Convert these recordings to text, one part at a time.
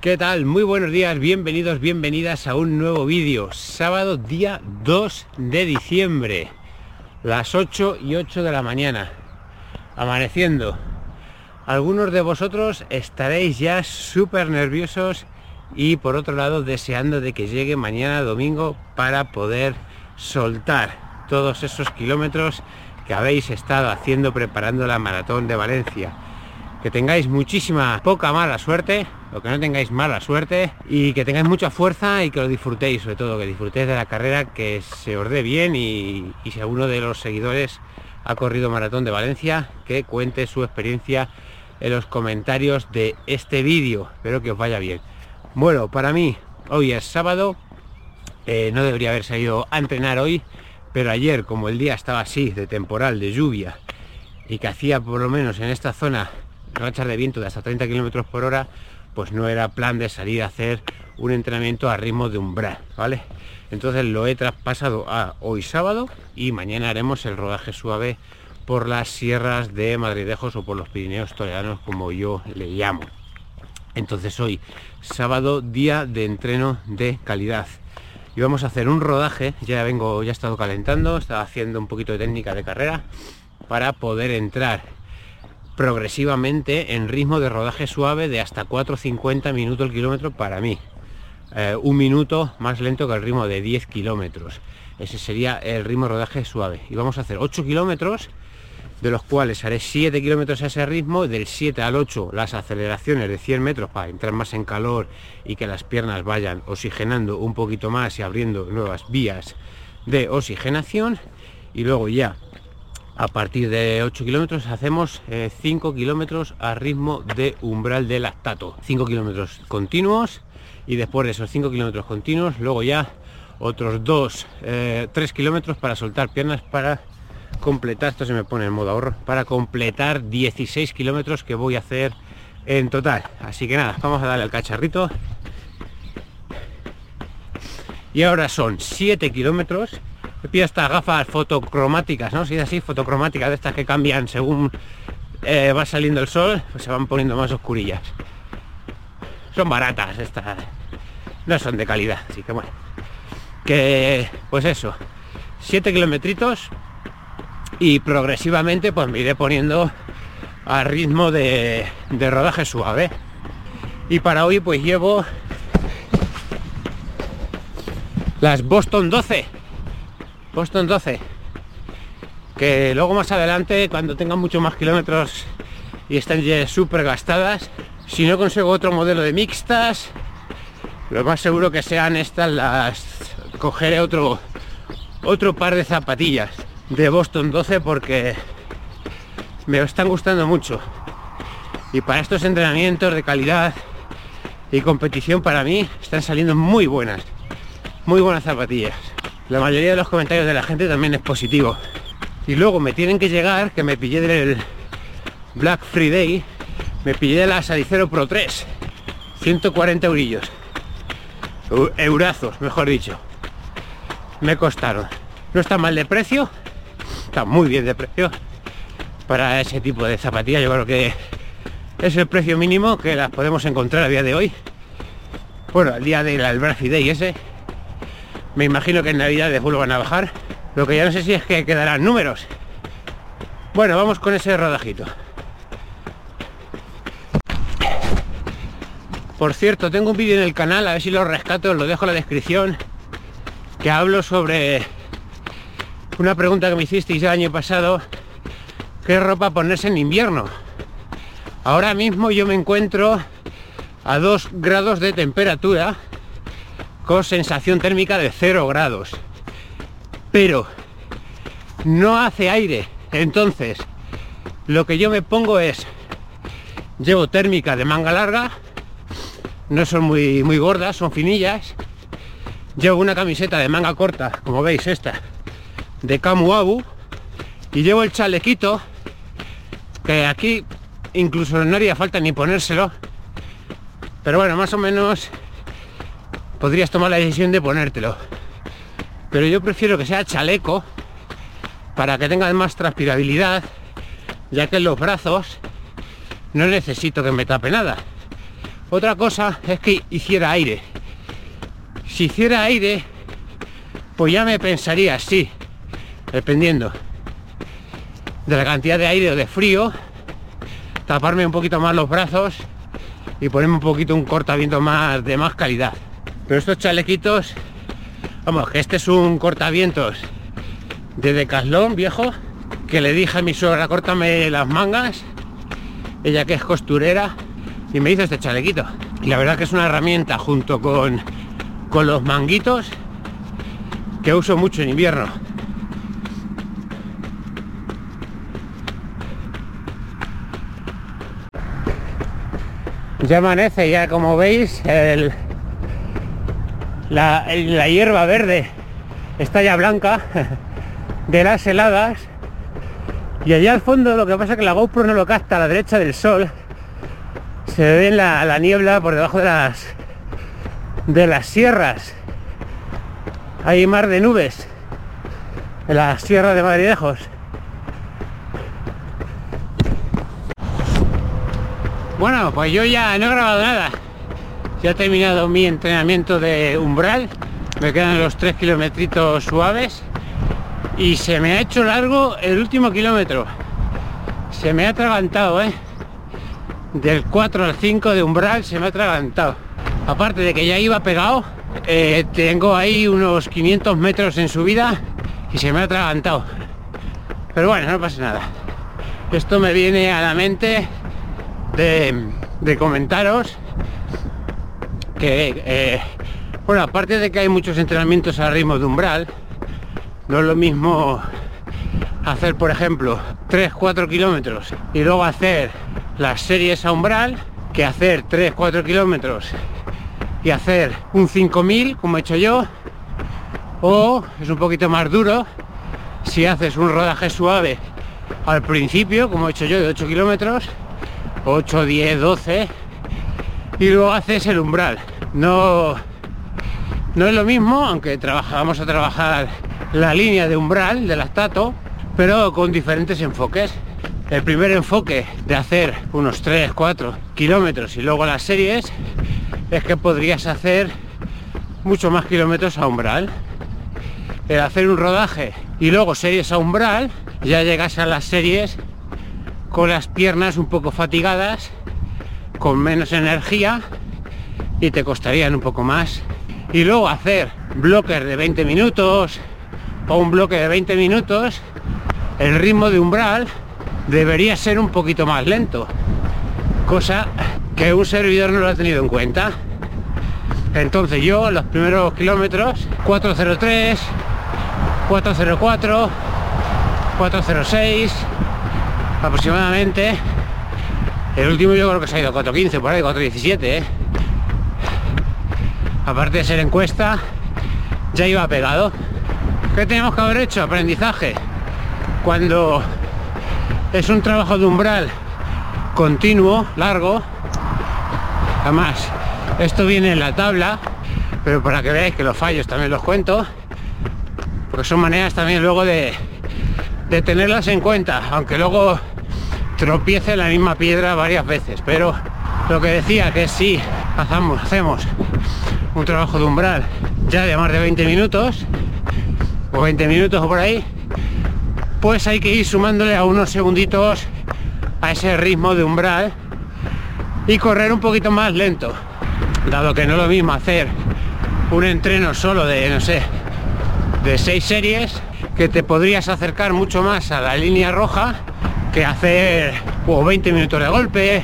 ¿Qué tal? Muy buenos días, bienvenidos, bienvenidas a un nuevo vídeo. Sábado día 2 de diciembre, las 8 y 8 de la mañana, amaneciendo. Algunos de vosotros estaréis ya súper nerviosos y por otro lado deseando de que llegue mañana domingo para poder soltar todos esos kilómetros que habéis estado haciendo preparando la maratón de Valencia. Que tengáis muchísima, poca mala suerte, o que no tengáis mala suerte, y que tengáis mucha fuerza y que lo disfrutéis, sobre todo, que disfrutéis de la carrera, que se os dé bien y, si alguno de los seguidores ha corrido maratón de Valencia, que cuente su experiencia en los comentarios de este vídeo. Espero que os vaya bien. Bueno, para mí, hoy es sábado, eh, no debería haber salido a entrenar hoy, pero ayer, como el día estaba así, de temporal, de lluvia, y que hacía por lo menos en esta zona rachas de viento de hasta 30 kilómetros por hora, pues no era plan de salir a hacer un entrenamiento a ritmo de umbral, ¿vale? Entonces lo he traspasado a hoy sábado y mañana haremos el rodaje suave por las sierras de Madridejos o por los Pirineos Toledanos, como yo le llamo. Entonces hoy, sábado, día de entreno de calidad. Y vamos a hacer un rodaje, ya vengo, ya he estado calentando, estaba haciendo un poquito de técnica de carrera para poder entrar progresivamente en ritmo de rodaje suave de hasta 4.50 minutos el kilómetro para mí. Eh, un minuto más lento que el ritmo de 10 kilómetros. Ese sería el ritmo de rodaje suave. Y vamos a hacer 8 kilómetros, de los cuales haré 7 kilómetros a ese ritmo, del 7 al 8 las aceleraciones de 100 metros para entrar más en calor y que las piernas vayan oxigenando un poquito más y abriendo nuevas vías de oxigenación. Y luego ya a partir de 8 kilómetros hacemos 5 eh, kilómetros a ritmo de umbral de lactato. 5 kilómetros continuos y después de esos 5 kilómetros continuos, luego ya otros 2, 3 eh, kilómetros para soltar piernas para completar, esto se me pone en modo ahorro, para completar 16 kilómetros que voy a hacer en total. Así que nada, vamos a darle al cacharrito. Y ahora son 7 kilómetros me pido estas gafas fotocromáticas, ¿no? Si es así, fotocromáticas, de estas que cambian según eh, va saliendo el sol, pues se van poniendo más oscurillas. Son baratas estas, no son de calidad, así que bueno. Que, pues eso, 7 kilometritos y progresivamente pues me iré poniendo a ritmo de, de rodaje suave. Y para hoy pues llevo las Boston 12 Boston 12 que luego más adelante cuando tengan muchos más kilómetros y estén ya súper gastadas si no consigo otro modelo de mixtas lo más seguro que sean estas las cogeré otro otro par de zapatillas de Boston 12 porque me están gustando mucho. Y para estos entrenamientos de calidad y competición para mí están saliendo muy buenas muy buenas zapatillas la mayoría de los comentarios de la gente también es positivo. Y luego me tienen que llegar, que me pillé del Black Friday, me pillé la Sadicero Pro 3, 140 eurillos. Eurazos, mejor dicho. Me costaron. No está mal de precio, está muy bien de precio para ese tipo de zapatillas. Yo creo que es el precio mínimo que las podemos encontrar a día de hoy. Bueno, al día del Black Friday ese, me imagino que en Navidad vuelvan a bajar. Lo que ya no sé si es que quedarán números. Bueno, vamos con ese rodajito. Por cierto, tengo un vídeo en el canal, a ver si lo rescato, lo dejo en la descripción, que hablo sobre una pregunta que me hicisteis el año pasado, ¿qué ropa ponerse en invierno? Ahora mismo yo me encuentro a 2 grados de temperatura con sensación térmica de 0 grados. Pero no hace aire. Entonces, lo que yo me pongo es, llevo térmica de manga larga, no son muy, muy gordas, son finillas. Llevo una camiseta de manga corta, como veis esta, de Camuabu. Y llevo el chalequito, que aquí incluso no haría falta ni ponérselo. Pero bueno, más o menos podrías tomar la decisión de ponértelo. Pero yo prefiero que sea chaleco para que tenga más transpirabilidad, ya que en los brazos no necesito que me tape nada. Otra cosa es que hiciera aire. Si hiciera aire, pues ya me pensaría, sí, dependiendo de la cantidad de aire o de frío, taparme un poquito más los brazos y ponerme un poquito un cortaviento más de más calidad. Pero estos chalequitos, vamos, que este es un cortavientos de Decathlon viejo, que le dije a mi suegra, córtame las mangas, ella que es costurera, y me hizo este chalequito. Y la verdad que es una herramienta junto con, con los manguitos que uso mucho en invierno. Ya amanece, ya como veis, el, la, hierba verde está ya blanca de las heladas. Y allá al fondo lo que pasa es que la GoPro no lo capta a la derecha del sol. Se ve la, la niebla por debajo de las de las sierras. Hay mar de nubes en la sierra de Madridejos. Bueno pues yo ya no he grabado nada ya he terminado mi entrenamiento de umbral. Me quedan los tres kilometritos suaves. Y se me ha hecho largo el último kilómetro. Se me ha atragantado ¿eh? del 4 al 5 de umbral se me ha atragantado. Aparte de que ya iba pegado eh, tengo ahí unos 500 metros en subida y se me ha atragantado. Pero bueno no pasa nada. Esto me viene a la mente de, comentaros que eh, bueno aparte de que hay muchos entrenamientos a ritmo de umbral no es lo mismo hacer por ejemplo 3-4 kilómetros y luego hacer las series a umbral que hacer 3-4 kilómetros y hacer un 5000 como he hecho yo o es un poquito más duro si haces un rodaje suave al principio como he hecho yo de 8 kilómetros 8, 10, 12 y luego haces el umbral no no es lo mismo aunque vamos a trabajar la línea de umbral del lactato pero con diferentes enfoques el primer enfoque de hacer unos 3, 4 kilómetros y luego las series es que podrías hacer mucho más kilómetros a umbral. El hacer un rodaje y luego series a umbral, ya llegas a las series con las piernas un poco fatigadas, con menos energía y te costarían un poco más. Y luego hacer bloques de 20 minutos o un bloque de 20 minutos, el ritmo de umbral debería ser un poquito más lento. Cosa que un servidor no lo ha tenido en cuenta. Entonces yo los primeros kilómetros 403, 404, 406 aproximadamente. El último yo creo que se ha ido 415 por ahí, 417. ¿eh? Aparte de ser encuesta, ya iba pegado. ¿Qué tenemos que haber hecho? Aprendizaje. Cuando es un trabajo de umbral continuo, largo, Además, esto viene en la tabla, pero para que veáis que los fallos también los cuento, porque son maneras también luego de, de tenerlas en cuenta, aunque luego tropiece la misma piedra varias veces, pero lo que decía que si hacemos, hacemos un trabajo de umbral ya de más de 20 minutos, o 20 minutos o por ahí, pues hay que ir sumándole a unos segunditos a ese ritmo de umbral y correr un poquito más lento dado que no es lo mismo hacer un entreno solo de no sé de seis series que te podrías acercar mucho más a la línea roja que hacer o 20 minutos de golpe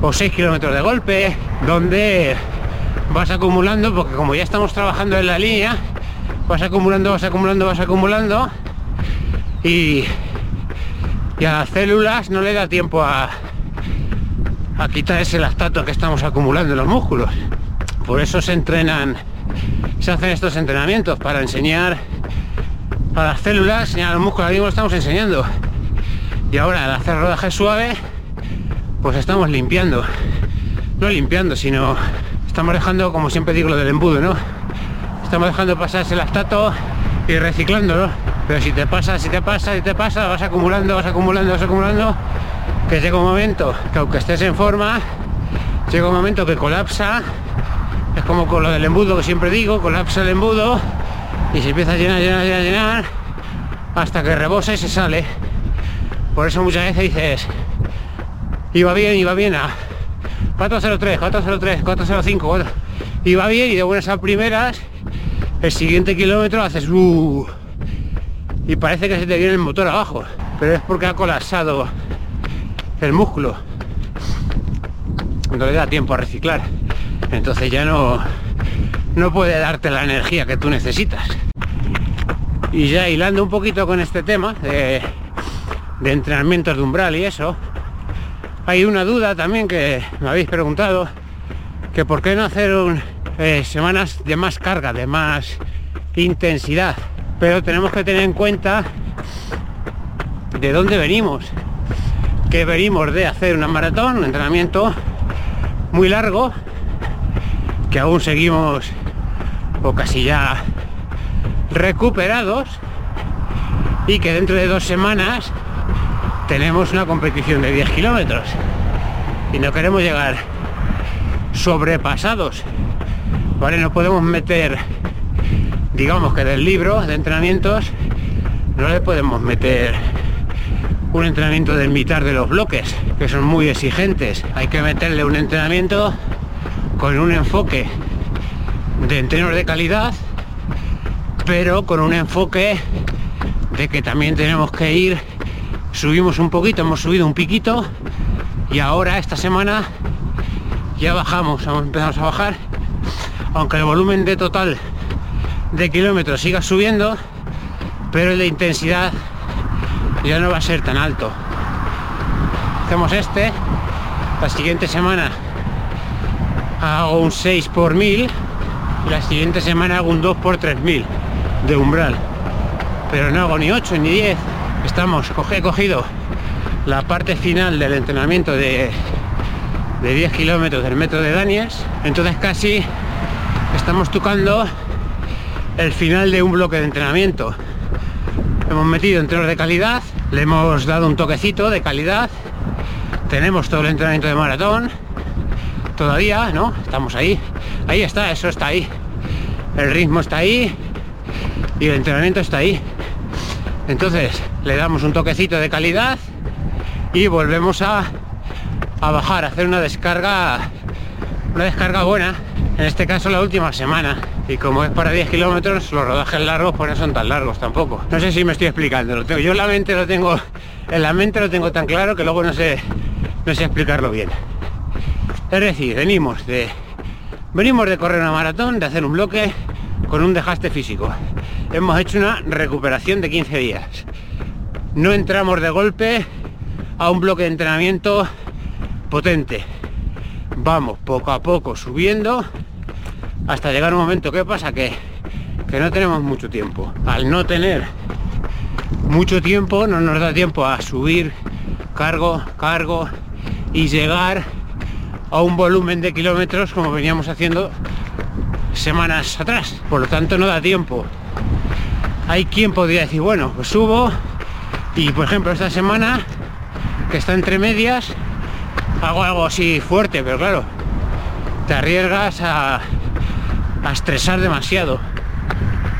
o 6 kilómetros de golpe donde vas acumulando porque como ya estamos trabajando en la línea vas acumulando vas acumulando vas acumulando y, y a las células no le da tiempo a, a quitar ese lactato que estamos acumulando en los músculos. Por eso se entrenan, se hacen estos entrenamientos para enseñar a las células, enseñar a los músculos, ahora mismo estamos enseñando. Y ahora al hacer rodaje suave, pues estamos limpiando. No limpiando, sino estamos dejando, como siempre digo, lo del embudo, ¿no? Estamos dejando pasar ese lactato y reciclándolo. Pero si te pasa, si te pasa, si te pasa, vas acumulando, vas acumulando, vas acumulando que llega un momento que aunque estés en forma llega un momento que colapsa, es como con lo del embudo que siempre digo, colapsa el embudo y se empieza a llenar, llenar, llenar, llenar, hasta que rebosa y se sale. Por eso muchas veces dices, iba bien, iba bien a 403, 403, 405, 4... iba bien y de buenas a primeras, el siguiente kilómetro haces uh, y parece que se te viene el motor abajo, pero es porque ha colapsado el músculo. No le da tiempo a reciclar. Entonces ya no, no puede darte la energía que tú necesitas. Y ya hilando un poquito con este tema de, de entrenamientos de umbral y eso, hay una duda también que me habéis preguntado, que por qué no hacer un, eh, semanas de más carga, de más intensidad. Pero tenemos que tener en cuenta de dónde venimos. Que venimos de hacer una maratón, un entrenamiento muy largo, que aún seguimos o casi ya recuperados y que dentro de dos semanas tenemos una competición de 10 kilómetros y no queremos llegar sobrepasados. Vale no podemos meter digamos que del libro de entrenamientos no le podemos meter un entrenamiento del mitad de los bloques que son muy exigentes. Hay que meterle un entrenamiento con un enfoque de entrenos de calidad, pero con un enfoque de que también tenemos que ir, subimos un poquito, hemos subido un piquito y ahora esta semana ya bajamos, empezamos a bajar, aunque el volumen de total de kilómetros siga subiendo, pero el de intensidad ya no va a ser tan alto. Hacemos este, la siguiente semana hago un 6 por 1000 y la siguiente semana hago un 2 por 3000 de umbral. Pero no hago ni 8 ni 10 estamos he cogido la parte final del entrenamiento de, de 10 kilómetros del metro de Daniels entonces casi estamos tocando el final de un bloque de entrenamiento hemos metido entrenos de calidad le hemos dado un toquecito de calidad tenemos todo el entrenamiento de maratón todavía, ¿no? Estamos ahí. Ahí está, eso está ahí. El ritmo está ahí y el entrenamiento está ahí. Entonces le damos un toquecito de calidad y volvemos a, bajar, a hacer una descarga, una descarga buena. En este caso la última semana. Y como es para 10 kilómetros, los rodajes largos pues no son tan largos tampoco. No sé si me estoy explicando. Lo tengo, yo la mente lo tengo, en la mente lo tengo tan claro que luego no sé, no sé explicarlo bien. Es decir, venimos de venimos de correr una maratón, de hacer un bloque con un desgaste físico. Hemos hecho una recuperación de 15 días. No entramos de golpe a un bloque de entrenamiento potente. Vamos poco a poco subiendo hasta llegar un momento. ¿Qué pasa? Que, que no tenemos mucho tiempo. Al no tener mucho tiempo, no nos da tiempo a subir cargo, cargo y llegar a un volumen de kilómetros como veníamos haciendo semanas atrás. Por lo tanto no da tiempo. Hay quien podría decir, bueno, pues subo y por ejemplo esta semana que está entre medias hago algo así fuerte, pero claro, te arriesgas a, a estresar demasiado.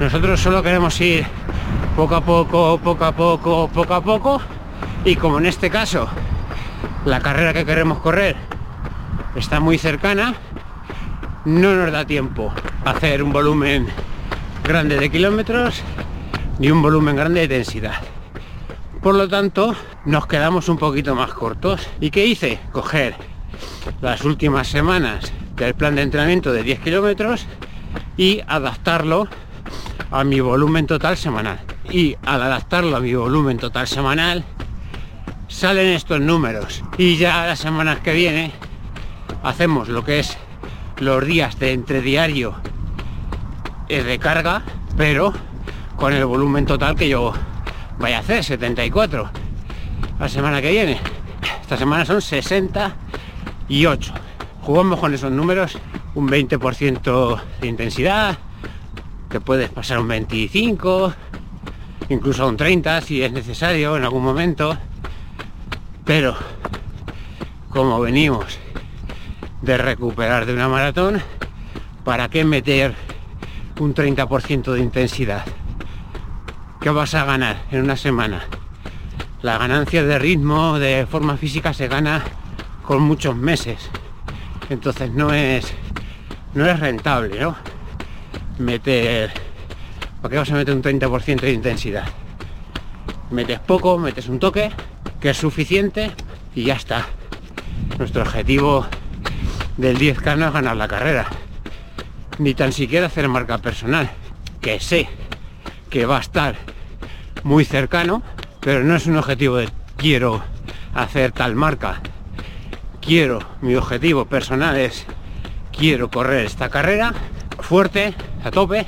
Nosotros solo queremos ir poco a poco, poco a poco, poco a poco y como en este caso la carrera que queremos correr está muy cercana, no nos da tiempo hacer un volumen grande de kilómetros ni un volumen grande de densidad. Por lo tanto, nos quedamos un poquito más cortos. ¿Y qué hice? Coger las últimas semanas del plan de entrenamiento de 10 kilómetros y adaptarlo a mi volumen total semanal. Y al adaptarlo a mi volumen total semanal, salen estos números. Y ya las semanas que viene hacemos lo que es los días de entrediario de carga, pero con el volumen total que yo vaya a hacer, 74 la semana que viene. Esta semana son 68. Jugamos con esos números, un 20% de intensidad, que puedes pasar un 25, incluso un 30 si es necesario en algún momento. Pero como venimos de recuperar de una maratón, ¿para qué meter un 30% de intensidad? ¿Qué vas a ganar en una semana? La ganancia de ritmo, de forma física, se gana con muchos meses. Entonces no es no es rentable, ¿no? Meter. ¿Para qué vas a meter un 30% de intensidad? Metes poco, metes un toque, que es suficiente y ya está. Nuestro objetivo del 10K no es ganar la carrera. Ni tan siquiera hacer marca personal. Que sé que va a estar muy cercano, pero no es un objetivo de quiero hacer tal marca. Quiero, mi objetivo personal es quiero correr esta carrera fuerte, a tope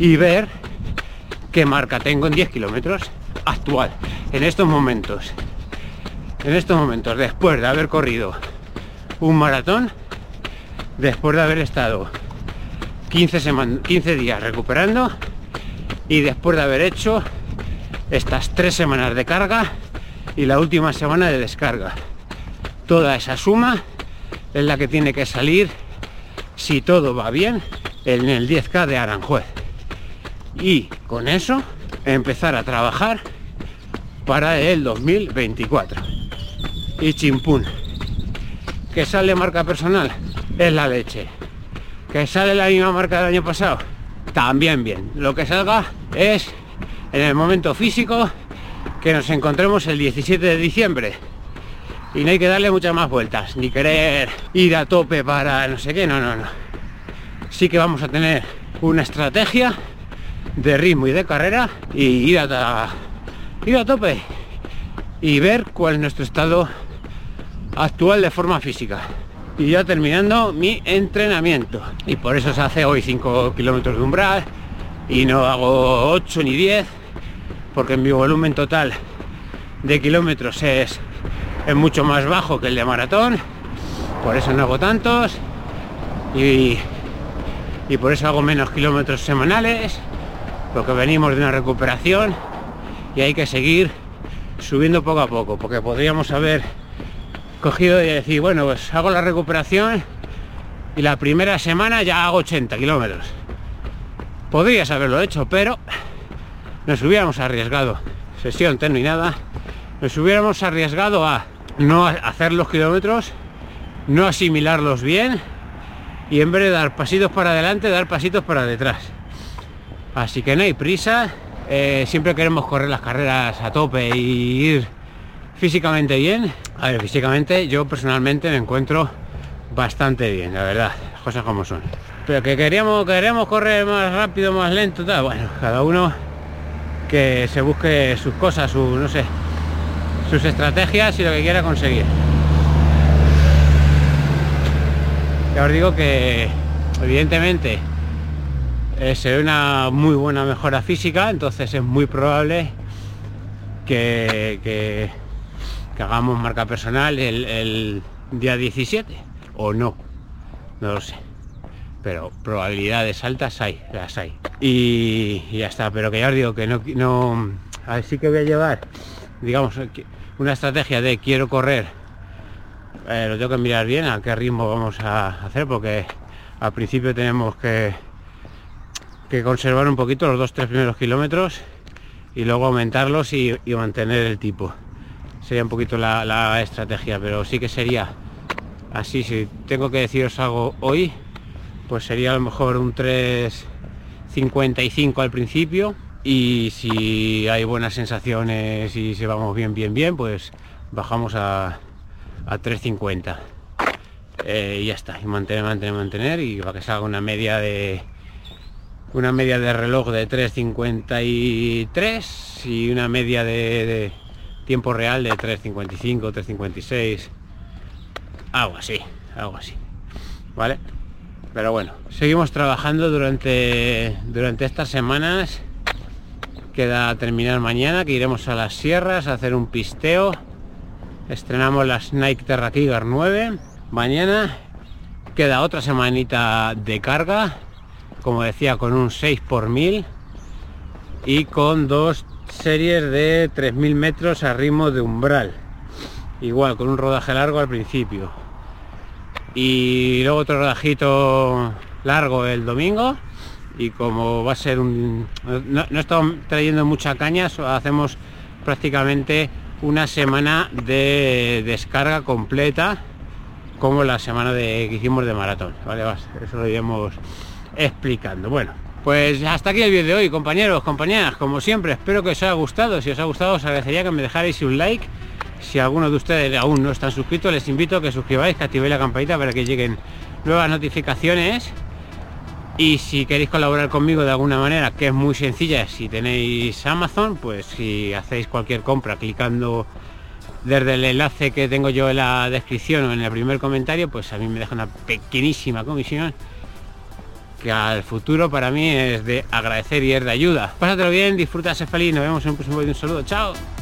y ver qué marca tengo en 10 kilómetros actual, en estos momentos. En estos momentos, después de haber corrido un maratón, después de haber estado 15, 15 días recuperando y después de haber hecho estas tres semanas de carga y la última semana de descarga. Toda esa suma es la que tiene que salir si todo va bien en el 10K de Aranjuez. Y con eso empezar a trabajar para el 2024. Y chimpún. Que sale marca personal es la leche. Que sale la misma marca del año pasado. También bien. Lo que salga es en el momento físico que nos encontremos el 17 de diciembre y no hay que darle muchas más vueltas, ni querer ir a tope para no sé qué, no, no, no. Sí que vamos a tener una estrategia de ritmo y de carrera y ir a, ir a tope y ver cuál es nuestro estado actual de forma física. Y ya terminando mi entrenamiento. Y por eso se hace hoy 5 kilómetros de umbral y no hago 8 ni 10, porque mi volumen total de kilómetros es es mucho más bajo que el de maratón, por eso no hago tantos y, y por eso hago menos kilómetros semanales, porque venimos de una recuperación y hay que seguir subiendo poco a poco, porque podríamos haber cogido y decir, bueno, pues hago la recuperación y la primera semana ya hago 80 kilómetros. Podrías haberlo hecho, pero nos hubiéramos arriesgado, sesión terminada, nos hubiéramos arriesgado a no hacer los kilómetros, no asimilarlos bien y en vez de dar pasitos para adelante, dar pasitos para detrás. Así que no hay prisa, eh, siempre queremos correr las carreras a tope y ir físicamente bien. A ver, físicamente yo personalmente me encuentro bastante bien, la verdad, cosas como son. Pero que queríamos, queremos correr más rápido, más lento, tal, bueno, cada uno que se busque sus cosas, su, no sé, sus estrategias y lo que quiera conseguir. Ya os digo que evidentemente eh, se ve una muy buena mejora física, entonces es muy probable que, que, hagamos marca personal el, día 17 o no, no lo sé. Pero probabilidades altas hay, las hay. Y, ya está, pero que ya os digo que no, no así que voy a llevar, digamos, una estrategia de quiero correr, eh, lo tengo que mirar bien a qué ritmo vamos a hacer, porque al principio tenemos que, que conservar un poquito los dos, tres primeros kilómetros y luego aumentarlos y, mantener el tipo. Sería un poquito la, estrategia, pero sí que sería así, si tengo que deciros algo hoy, pues sería a lo mejor un 3.55 al principio. Y si hay buenas sensaciones y si vamos bien, bien, bien, pues bajamos a, a 3.50 eh, y ya está, y mantener, mantener, mantener y para que salga una media de una media de reloj de 3.53 y una media de, tiempo real de 3.55, 3.56 algo así, algo así ¿vale? Pero bueno, seguimos trabajando durante durante estas semanas Queda terminar mañana, que iremos a las sierras a hacer un pisteo. Estrenamos las Nike Terra 9. Mañana queda otra semanita de carga, como decía, con un 6 por 1000 y con dos series de 3000 metros a ritmo de umbral. Igual, con un rodaje largo al principio. Y luego otro rodajito largo el domingo. Y como va a ser un no, estamos trayendo mucha caña hacemos prácticamente una semana de descarga completa como la semana de que hicimos de maratón vale eso lo iremos explicando. Bueno pues hasta aquí el vídeo de hoy compañeros compañeras. Como siempre espero que os haya gustado. Si os ha gustado os agradecería que me dejarais un like si alguno de ustedes aún no están suscritos les invito a que suscribáis que activéis la campanita para que lleguen nuevas notificaciones. Y si queréis colaborar conmigo de alguna manera que es muy sencilla si tenéis Amazon pues si hacéis cualquier compra clicando desde el enlace que tengo yo en la descripción o en el primer comentario pues a mí me deja una pequeñísima comisión que al futuro para mí es de agradecer y es de ayuda. Pásatelo bien disfruta ser feliz nos vemos en un próximo vídeo. Un saludo chao